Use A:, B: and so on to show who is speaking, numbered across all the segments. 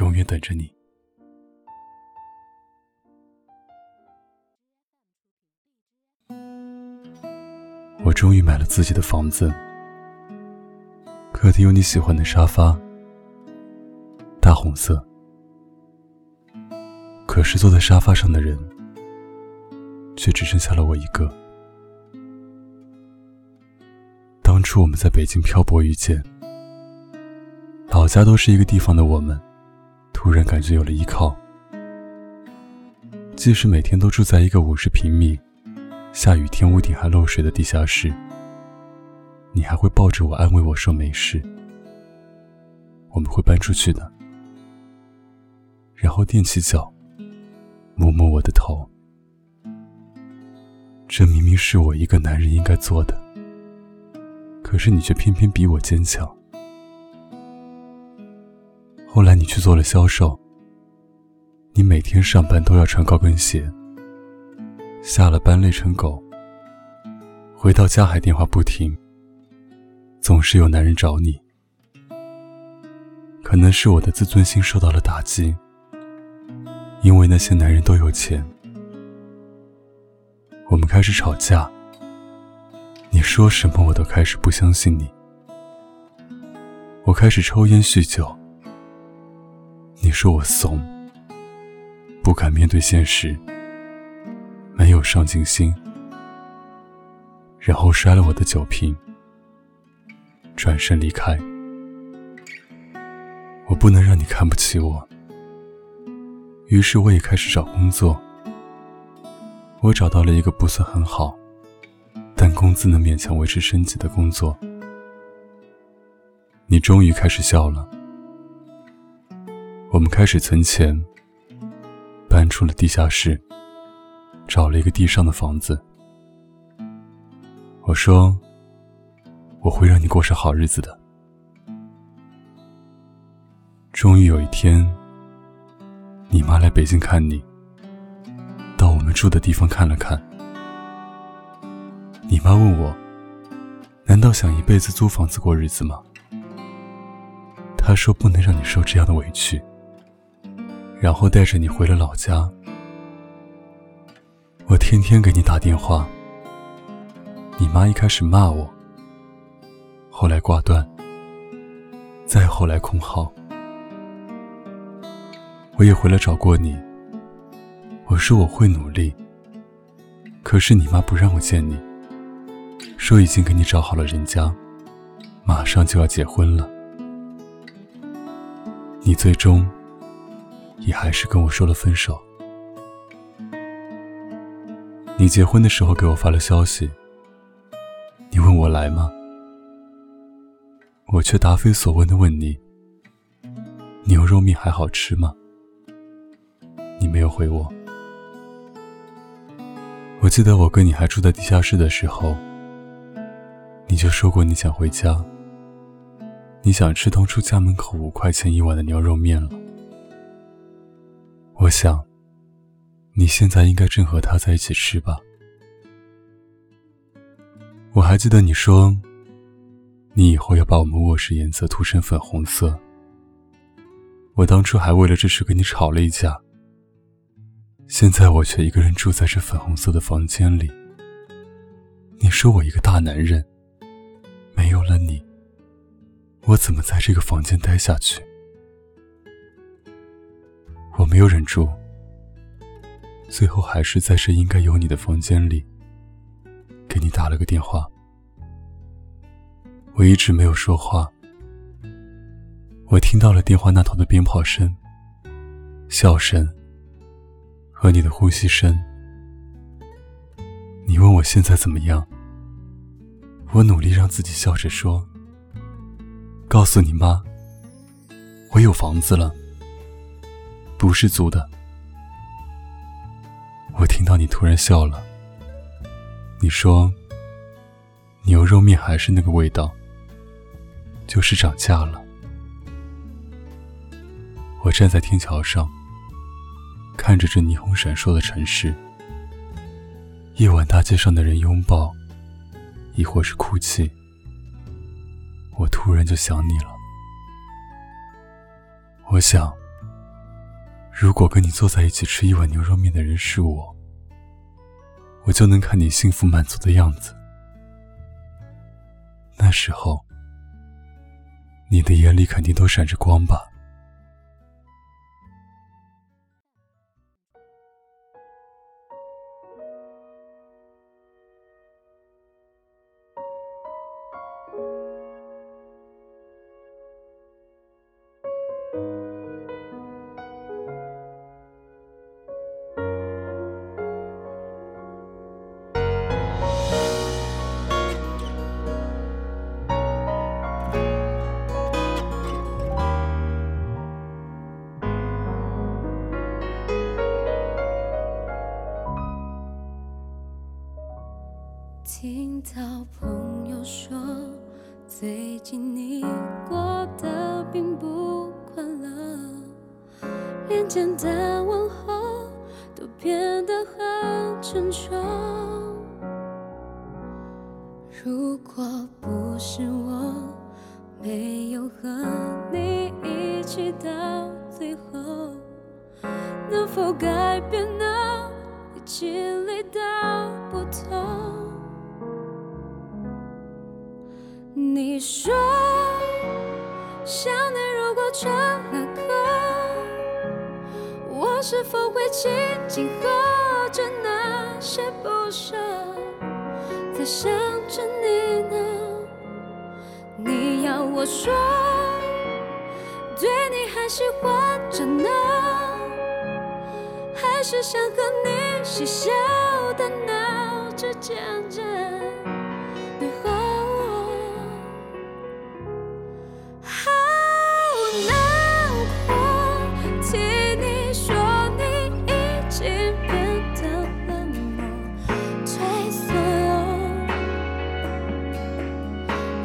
A: 永远等着你。我终于买了自己的房子，客厅有你喜欢的沙发，大红色。可是坐在沙发上的人，却只剩下了我一个。当初我们在北京漂泊遇见，老家都是一个地方的我们，突然感觉有了依靠。即使每天都住在一个五十平米、下雨天屋顶还漏水的地下室，你还会抱着我安慰我说没事，我们会搬出去的。然后踮起脚。摸摸我的头，这明明是我一个男人应该做的，可是你却偏偏比我坚强。后来你去做了销售，你每天上班都要穿高跟鞋，下了班累成狗，回到家还电话不停，总是有男人找你。可能是我的自尊心受到了打击。因为那些男人都有钱，我们开始吵架。你说什么我都开始不相信你。我开始抽烟酗酒。你说我怂，不敢面对现实，没有上进心，然后摔了我的酒瓶，转身离开。我不能让你看不起我。于是我也开始找工作。我找到了一个不算很好，但工资能勉强维持生计的工作。你终于开始笑了。我们开始存钱，搬出了地下室，找了一个地上的房子。我说，我会让你过上好日子的。终于有一天。你妈来北京看你，到我们住的地方看了看。你妈问我：“难道想一辈子租房子过日子吗？”她说：“不能让你受这样的委屈。”然后带着你回了老家。我天天给你打电话。你妈一开始骂我，后来挂断，再后来空号。我也回来找过你，我说我会努力。可是你妈不让我见你，说已经给你找好了人家，马上就要结婚了。你最终也还是跟我说了分手。你结婚的时候给我发了消息，你问我来吗？我却答非所问的问你：牛肉面还好吃吗？你没有回我。我记得我跟你还住在地下室的时候，你就说过你想回家，你想吃当初家门口五块钱一碗的牛肉面了。我想，你现在应该正和他在一起吃吧。我还记得你说，你以后要把我们卧室颜色涂成粉红色。我当初还为了这事跟你吵了一架。现在我却一个人住在这粉红色的房间里。你说我一个大男人，没有了你，我怎么在这个房间待下去？我没有忍住，最后还是在这应该有你的房间里，给你打了个电话。我一直没有说话，我听到了电话那头的鞭炮声、笑声。和你的呼吸声，你问我现在怎么样？我努力让自己笑着说：“告诉你妈，我有房子了，不是租的。我听到你突然笑了，你说牛肉面还是那个味道，就是涨价了。我站在天桥上，看着这霓虹闪烁的城市，夜晚大街上的人拥抱，亦或是哭泣，我突然就想你了。我想，如果跟你坐在一起吃一碗牛肉面的人是我，我就能看你幸福满足的样子。那时候，你的眼里肯定都闪着光吧。
B: 听到朋友说，最近你过得并不快乐，连简单问候都变得很沉重。如果不是我没有和你一起到最后，能否改变呢？你经历的不同。说，想念如果成了歌，我是否会轻轻和着那些不舍，在想着你呢？你要我说，对你还喜欢着呢，还是想和你嬉笑的闹着渐渐。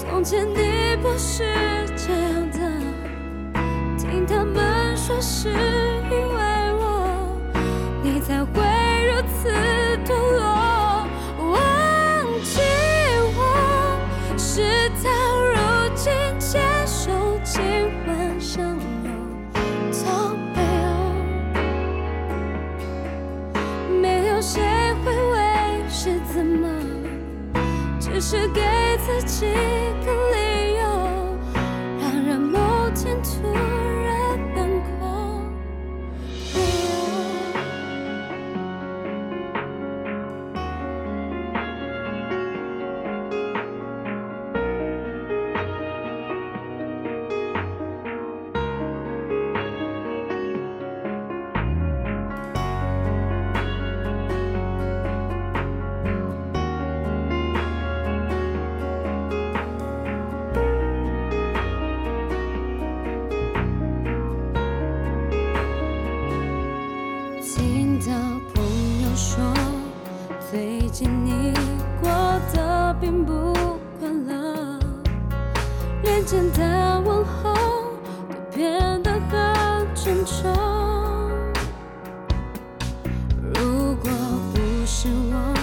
B: 从前你不是这样的，听他们说是因为我，你才会如此是给自己的礼见你过得并不快乐，连简单问候都变得很沉重。如果不是我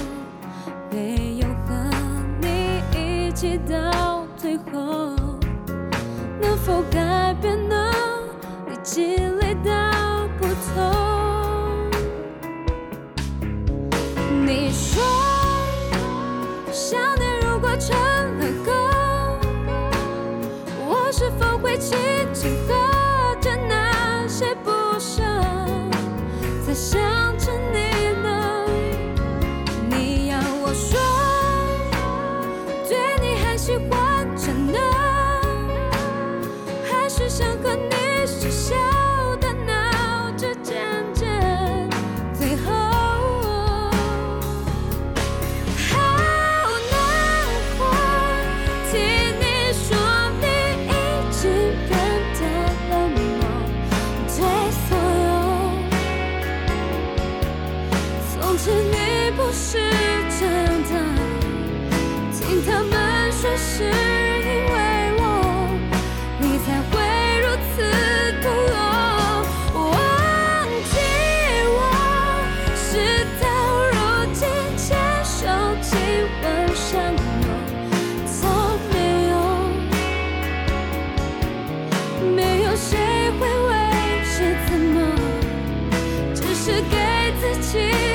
B: 没有和你一起到最后，能否改变呢？你经历的成谁会为谁怎么？只是给自己。